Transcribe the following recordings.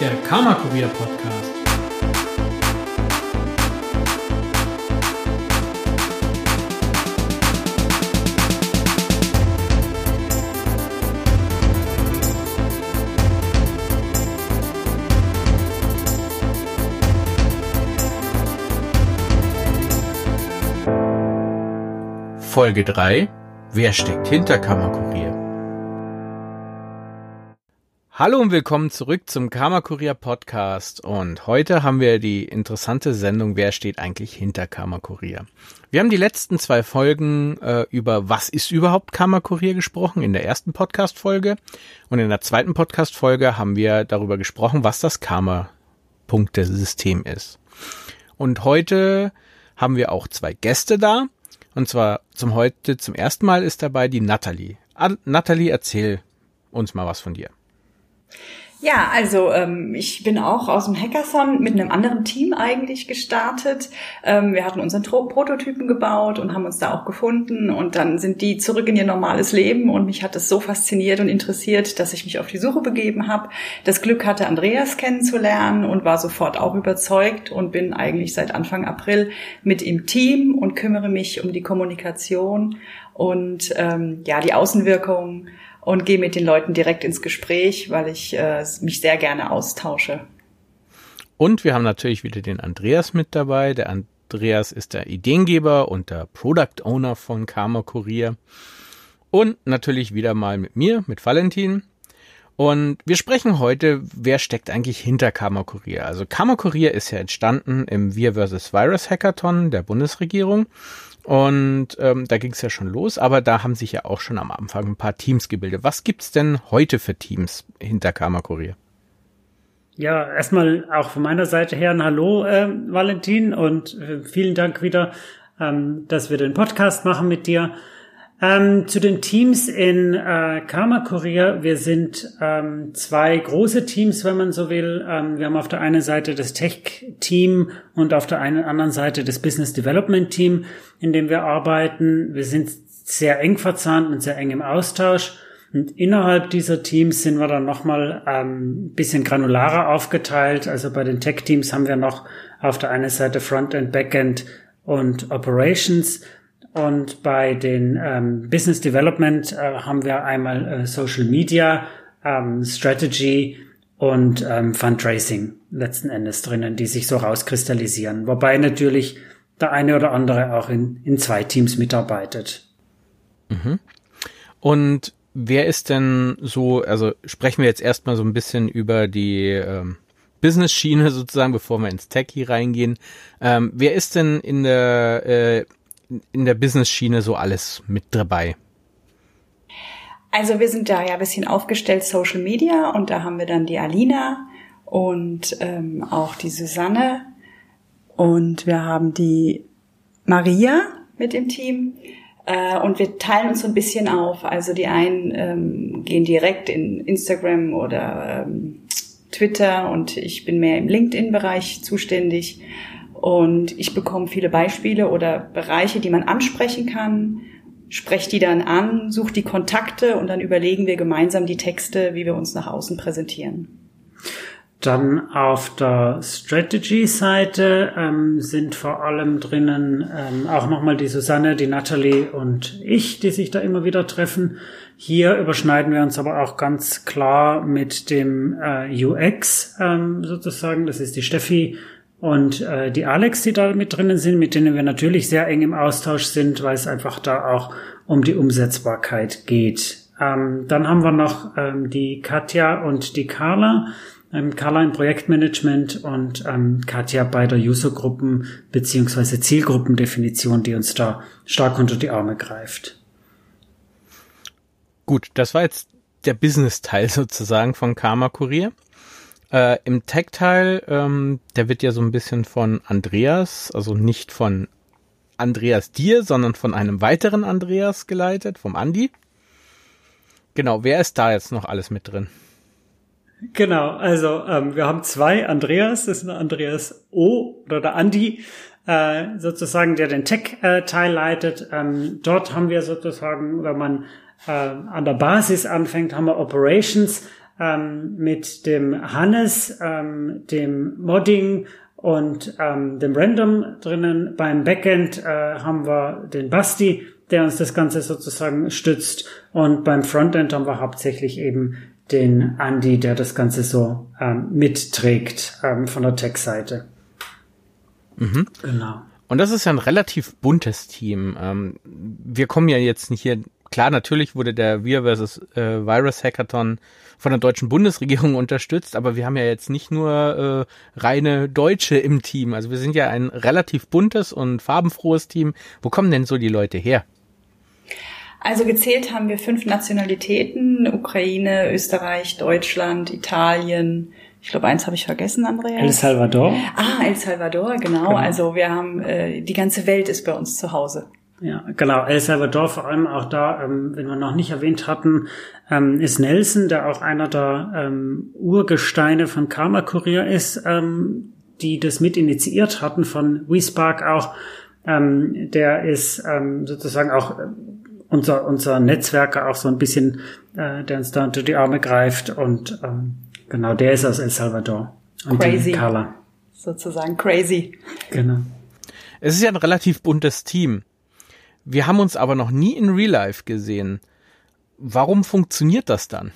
der Karma Kurier Podcast. Folge 3 Wer steckt hinter Kammerkurier? Hallo und willkommen zurück zum Karma Kurier Podcast und heute haben wir die interessante Sendung Wer steht eigentlich hinter Karma Kurier? Wir haben die letzten zwei Folgen äh, über was ist überhaupt Karma Kurier gesprochen in der ersten Podcast Folge und in der zweiten Podcast Folge haben wir darüber gesprochen, was das Karma Punktesystem ist. Und heute haben wir auch zwei Gäste da und zwar zum heute zum ersten Mal ist dabei die Natalie. Natalie, erzähl uns mal was von dir. Ja, also ähm, ich bin auch aus dem Hackathon mit einem anderen Team eigentlich gestartet. Ähm, wir hatten unseren Tro Prototypen gebaut und haben uns da auch gefunden und dann sind die zurück in ihr normales Leben und mich hat es so fasziniert und interessiert, dass ich mich auf die Suche begeben habe. Das Glück hatte Andreas kennenzulernen und war sofort auch überzeugt und bin eigentlich seit Anfang April mit im Team und kümmere mich um die Kommunikation und ähm, ja die Außenwirkung und gehe mit den Leuten direkt ins Gespräch, weil ich äh, mich sehr gerne austausche. Und wir haben natürlich wieder den Andreas mit dabei. Der Andreas ist der Ideengeber und der Product Owner von Karma Kurier. Und natürlich wieder mal mit mir, mit Valentin. Und wir sprechen heute, wer steckt eigentlich hinter Karma Kurier? Also Karma Kurier ist ja entstanden im Wir vs. Virus Hackathon der Bundesregierung. Und ähm, da ging es ja schon los, aber da haben sich ja auch schon am Anfang ein paar Teams gebildet. Was gibt's denn heute für Teams hinter Karma Kurier? Ja, erstmal auch von meiner Seite her ein Hallo, äh, Valentin, und äh, vielen Dank wieder, ähm, dass wir den Podcast machen mit dir. Ähm, zu den Teams in äh, Karma Korea. Wir sind ähm, zwei große Teams, wenn man so will. Ähm, wir haben auf der einen Seite das Tech-Team und auf der einen anderen Seite das Business Development Team, in dem wir arbeiten. Wir sind sehr eng verzahnt und sehr eng im Austausch. Und innerhalb dieser Teams sind wir dann nochmal ähm, ein bisschen granularer aufgeteilt. Also bei den Tech-Teams haben wir noch auf der einen Seite Frontend, Backend und Operations und bei den ähm, Business Development äh, haben wir einmal äh, Social Media, ähm, Strategy und ähm, Fundraising letzten Endes drinnen, die sich so rauskristallisieren. Wobei natürlich der eine oder andere auch in, in zwei Teams mitarbeitet. Mhm. Und wer ist denn so, also sprechen wir jetzt erstmal so ein bisschen über die ähm, Business-Schiene sozusagen, bevor wir ins Techie reingehen. Ähm, wer ist denn in der äh, in der Business-Schiene so alles mit dabei? Also wir sind da ja ein bisschen aufgestellt Social Media und da haben wir dann die Alina und ähm, auch die Susanne und wir haben die Maria mit im Team äh, und wir teilen uns so ein bisschen auf. Also die einen ähm, gehen direkt in Instagram oder ähm, Twitter und ich bin mehr im LinkedIn-Bereich zuständig und ich bekomme viele Beispiele oder Bereiche, die man ansprechen kann, spreche die dann an, suche die Kontakte und dann überlegen wir gemeinsam die Texte, wie wir uns nach außen präsentieren. Dann auf der Strategy-Seite ähm, sind vor allem drinnen ähm, auch nochmal die Susanne, die Natalie und ich, die sich da immer wieder treffen. Hier überschneiden wir uns aber auch ganz klar mit dem äh, UX ähm, sozusagen. Das ist die Steffi und äh, die Alex, die da mit drinnen sind, mit denen wir natürlich sehr eng im Austausch sind, weil es einfach da auch um die Umsetzbarkeit geht. Ähm, dann haben wir noch ähm, die Katja und die Carla. Ähm, Carla im Projektmanagement und ähm, Katja bei der Usergruppen beziehungsweise Zielgruppendefinition, die uns da stark unter die Arme greift. Gut, das war jetzt der Business-Teil sozusagen von Karma Kurier. Äh, Im Tech-Teil, ähm, der wird ja so ein bisschen von Andreas, also nicht von Andreas dir, sondern von einem weiteren Andreas geleitet, vom Andi. Genau, wer ist da jetzt noch alles mit drin? Genau, also ähm, wir haben zwei Andreas, das ist der Andreas O oder der Andi, äh, sozusagen, der den Tech-Teil leitet. Ähm, dort haben wir sozusagen, wenn man äh, an der Basis anfängt, haben wir Operations, ähm, mit dem Hannes, ähm, dem Modding und ähm, dem Random drinnen. Beim Backend äh, haben wir den Basti, der uns das Ganze sozusagen stützt. Und beim Frontend haben wir hauptsächlich eben den Andy, der das Ganze so ähm, mitträgt ähm, von der Tech-Seite. Mhm. Genau. Und das ist ja ein relativ buntes Team. Ähm, wir kommen ja jetzt nicht hier, klar, natürlich wurde der Wir vs. Äh, Virus Hackathon von der deutschen Bundesregierung unterstützt, aber wir haben ja jetzt nicht nur äh, reine Deutsche im Team. Also wir sind ja ein relativ buntes und farbenfrohes Team. Wo kommen denn so die Leute her? Also gezählt haben wir fünf Nationalitäten, Ukraine, Österreich, Deutschland, Italien. Ich glaube, eins habe ich vergessen, Andreas. El Salvador. Ah, El Salvador, genau. genau. Also wir haben, äh, die ganze Welt ist bei uns zu Hause. Ja, genau. El Salvador vor allem auch da, ähm, wenn wir noch nicht erwähnt hatten, ähm, ist Nelson, der auch einer der ähm, Urgesteine von Karma Kurier ist, ähm, die das mit initiiert hatten von WeSpark auch. Ähm, der ist ähm, sozusagen auch unser, unser Netzwerker auch so ein bisschen, äh, der uns da unter die Arme greift und ähm, genau, der ist aus El Salvador. Und crazy. Carla. Sozusagen crazy. Genau. Es ist ja ein relativ buntes Team. Wir haben uns aber noch nie in Real Life gesehen. Warum funktioniert das dann?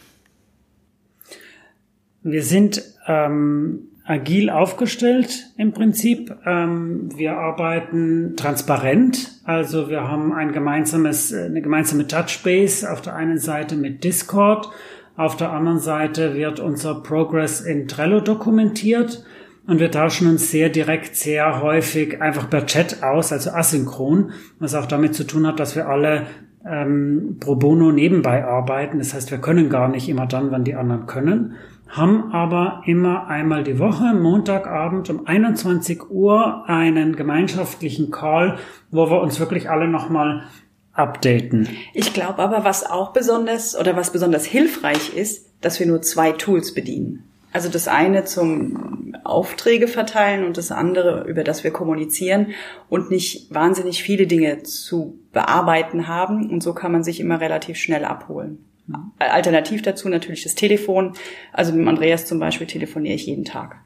Wir sind ähm, agil aufgestellt im Prinzip. Ähm, wir arbeiten transparent, also wir haben ein gemeinsames, eine gemeinsame Touchbase auf der einen Seite mit Discord, auf der anderen Seite wird unser Progress in Trello dokumentiert und wir tauschen uns sehr direkt, sehr häufig einfach per Chat aus, also asynchron, was auch damit zu tun hat, dass wir alle ähm, pro bono nebenbei arbeiten. Das heißt, wir können gar nicht immer dann, wann die anderen können haben aber immer einmal die Woche, Montagabend um 21 Uhr, einen gemeinschaftlichen Call, wo wir uns wirklich alle nochmal updaten. Ich glaube aber, was auch besonders oder was besonders hilfreich ist, dass wir nur zwei Tools bedienen. Also das eine zum Aufträge verteilen und das andere, über das wir kommunizieren und nicht wahnsinnig viele Dinge zu bearbeiten haben. Und so kann man sich immer relativ schnell abholen. Alternativ dazu natürlich das Telefon. Also mit Andreas zum Beispiel telefoniere ich jeden Tag.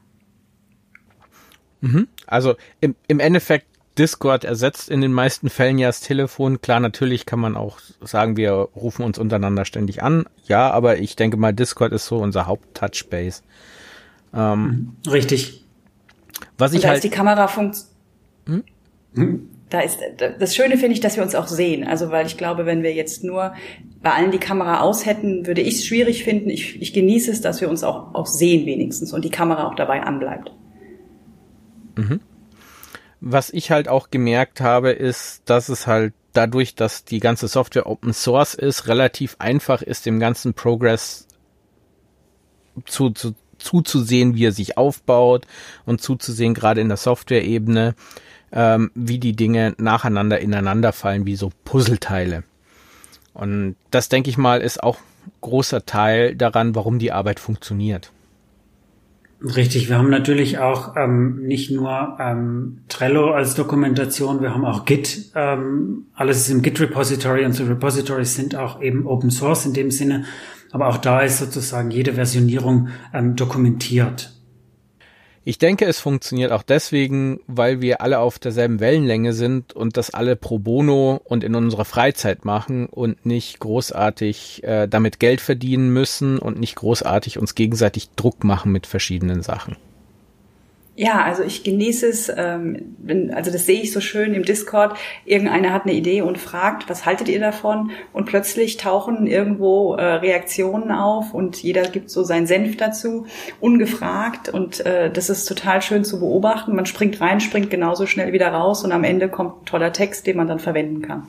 Mhm. Also im, im Endeffekt Discord ersetzt in den meisten Fällen ja das Telefon. Klar, natürlich kann man auch sagen, wir rufen uns untereinander ständig an. Ja, aber ich denke mal, Discord ist so unser Haupt-Touchbase. Ähm, mhm. Richtig. Was ich Und da halt, ist die Kamera funkt. Hm? Hm? da ist das Schöne finde ich, dass wir uns auch sehen. Also weil ich glaube, wenn wir jetzt nur bei allen die Kamera aus hätten, würde ich es schwierig finden. Ich, ich genieße es, dass wir uns auch, auch sehen wenigstens und die Kamera auch dabei anbleibt. Mhm. Was ich halt auch gemerkt habe, ist, dass es halt dadurch, dass die ganze Software Open Source ist, relativ einfach ist, dem ganzen Progress zu, zu, zuzusehen, wie er sich aufbaut und zuzusehen, gerade in der Software-Ebene ähm, wie die Dinge nacheinander ineinander fallen, wie so Puzzleteile. Und das, denke ich mal, ist auch großer Teil daran, warum die Arbeit funktioniert. Richtig, wir haben natürlich auch ähm, nicht nur ähm, Trello als Dokumentation, wir haben auch Git. Ähm, alles ist im Git-Repository und so Repositories sind auch eben Open Source in dem Sinne. Aber auch da ist sozusagen jede Versionierung ähm, dokumentiert. Ich denke, es funktioniert auch deswegen, weil wir alle auf derselben Wellenlänge sind und das alle pro bono und in unserer Freizeit machen und nicht großartig äh, damit Geld verdienen müssen und nicht großartig uns gegenseitig Druck machen mit verschiedenen Sachen. Ja, also ich genieße es, ähm, wenn, also das sehe ich so schön im Discord. Irgendeiner hat eine Idee und fragt, was haltet ihr davon? Und plötzlich tauchen irgendwo äh, Reaktionen auf und jeder gibt so seinen Senf dazu, ungefragt. Und äh, das ist total schön zu beobachten. Man springt rein, springt genauso schnell wieder raus und am Ende kommt ein toller Text, den man dann verwenden kann.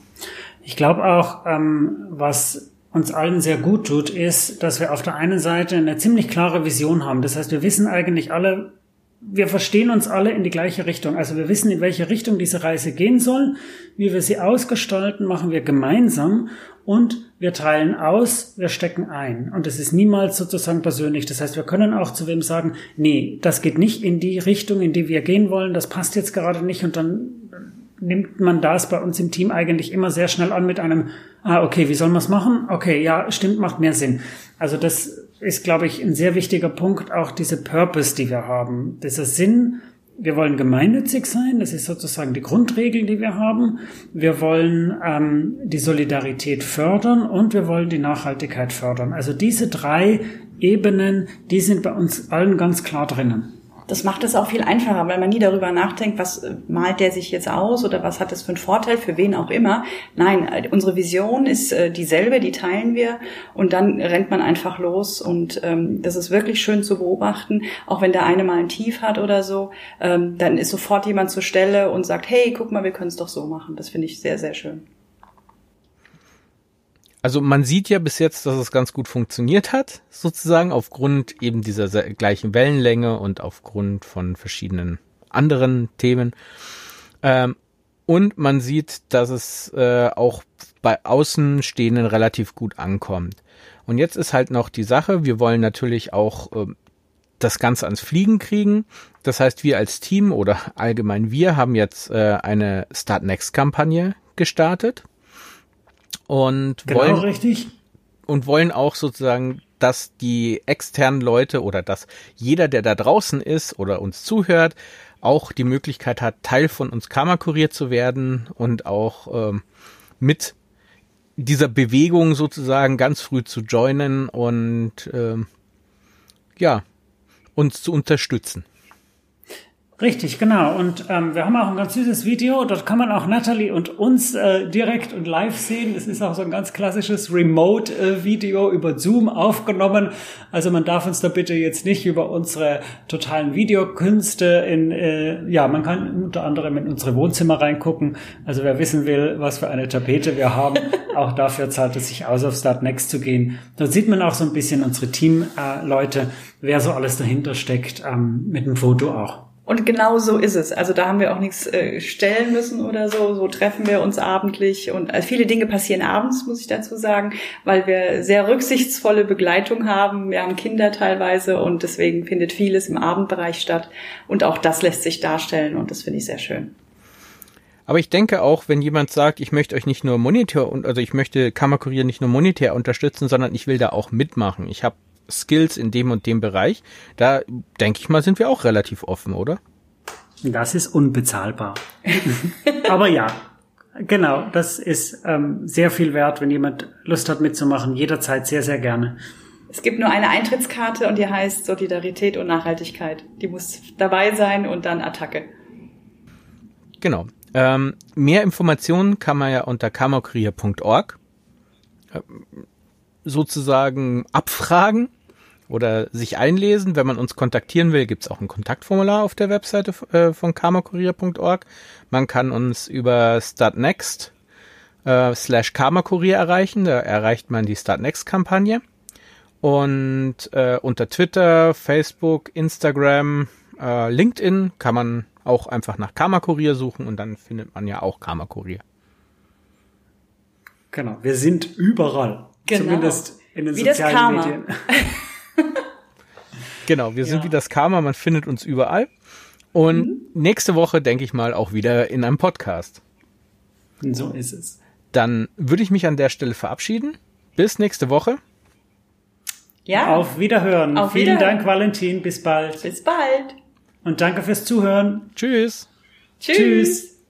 Ich glaube auch, ähm, was uns allen sehr gut tut, ist, dass wir auf der einen Seite eine ziemlich klare Vision haben. Das heißt, wir wissen eigentlich alle, wir verstehen uns alle in die gleiche Richtung. Also wir wissen, in welche Richtung diese Reise gehen soll. Wie wir sie ausgestalten, machen wir gemeinsam und wir teilen aus, wir stecken ein. Und es ist niemals sozusagen persönlich. Das heißt, wir können auch zu wem sagen, nee, das geht nicht in die Richtung, in die wir gehen wollen, das passt jetzt gerade nicht und dann nimmt man das bei uns im Team eigentlich immer sehr schnell an mit einem, ah, okay, wie soll man es machen? Okay, ja, stimmt, macht mehr Sinn. Also das ist, glaube ich, ein sehr wichtiger Punkt, auch diese Purpose, die wir haben. Dieser Sinn, wir wollen gemeinnützig sein, das ist sozusagen die Grundregel, die wir haben. Wir wollen ähm, die Solidarität fördern und wir wollen die Nachhaltigkeit fördern. Also diese drei Ebenen, die sind bei uns allen ganz klar drinnen. Das macht es auch viel einfacher, weil man nie darüber nachdenkt, was äh, malt der sich jetzt aus oder was hat das für einen Vorteil, für wen auch immer. Nein, äh, unsere Vision ist äh, dieselbe, die teilen wir und dann rennt man einfach los und ähm, das ist wirklich schön zu beobachten, auch wenn der eine mal ein Tief hat oder so, ähm, dann ist sofort jemand zur Stelle und sagt, hey, guck mal, wir können es doch so machen. Das finde ich sehr, sehr schön. Also man sieht ja bis jetzt, dass es ganz gut funktioniert hat, sozusagen aufgrund eben dieser gleichen Wellenlänge und aufgrund von verschiedenen anderen Themen. Ähm, und man sieht, dass es äh, auch bei Außenstehenden relativ gut ankommt. Und jetzt ist halt noch die Sache, wir wollen natürlich auch äh, das Ganze ans Fliegen kriegen. Das heißt, wir als Team oder allgemein wir haben jetzt äh, eine Start Next Kampagne gestartet und genau, wollen richtig. und wollen auch sozusagen, dass die externen Leute oder dass jeder, der da draußen ist oder uns zuhört, auch die Möglichkeit hat, Teil von uns Karma-Kurier zu werden und auch ähm, mit dieser Bewegung sozusagen ganz früh zu joinen und ähm, ja, uns zu unterstützen. Richtig, genau. Und ähm, wir haben auch ein ganz süßes Video. Dort kann man auch Natalie und uns äh, direkt und live sehen. Es ist auch so ein ganz klassisches Remote-Video über Zoom aufgenommen. Also man darf uns da bitte jetzt nicht über unsere totalen Videokünste in, äh, ja, man kann unter anderem in unsere Wohnzimmer reingucken. Also wer wissen will, was für eine Tapete wir haben, auch dafür zahlt es sich aus, auf Start Next zu gehen. Dort sieht man auch so ein bisschen unsere Team-Leute, äh, wer so alles dahinter steckt, ähm, mit dem Foto auch. Und genau so ist es. Also da haben wir auch nichts äh, stellen müssen oder so. So treffen wir uns abendlich und also viele Dinge passieren abends, muss ich dazu sagen, weil wir sehr rücksichtsvolle Begleitung haben. Wir haben Kinder teilweise und deswegen findet vieles im Abendbereich statt. Und auch das lässt sich darstellen und das finde ich sehr schön. Aber ich denke auch, wenn jemand sagt, ich möchte euch nicht nur monetär und also ich möchte Kammerkurier nicht nur monetär unterstützen, sondern ich will da auch mitmachen. Ich habe Skills in dem und dem Bereich, da denke ich mal, sind wir auch relativ offen, oder? Das ist unbezahlbar. Aber ja, genau, das ist ähm, sehr viel wert, wenn jemand Lust hat mitzumachen, jederzeit sehr, sehr gerne. Es gibt nur eine Eintrittskarte und die heißt Solidarität und Nachhaltigkeit. Die muss dabei sein und dann Attacke. Genau. Ähm, mehr Informationen kann man ja unter kammerkurier.org sozusagen abfragen oder sich einlesen. Wenn man uns kontaktieren will, gibt es auch ein Kontaktformular auf der Webseite äh, von karmakurier.org. Man kann uns über Startnext äh, slash karmakurier erreichen. Da erreicht man die Startnext-Kampagne. Und äh, unter Twitter, Facebook, Instagram, äh, LinkedIn kann man auch einfach nach Karmakurier suchen und dann findet man ja auch Karmakurier. Genau, wir sind überall. Genau. Zumindest in den Wie sozialen Medien. Genau, wir sind ja. wie das Karma, man findet uns überall. Und mhm. nächste Woche, denke ich mal, auch wieder in einem Podcast. So ist es. Dann würde ich mich an der Stelle verabschieden. Bis nächste Woche. Ja. Auf Wiederhören. Auf Vielen Wiederhören. Dank, Valentin. Bis bald. Bis bald. Und danke fürs Zuhören. Tschüss. Tschüss. Tschüss.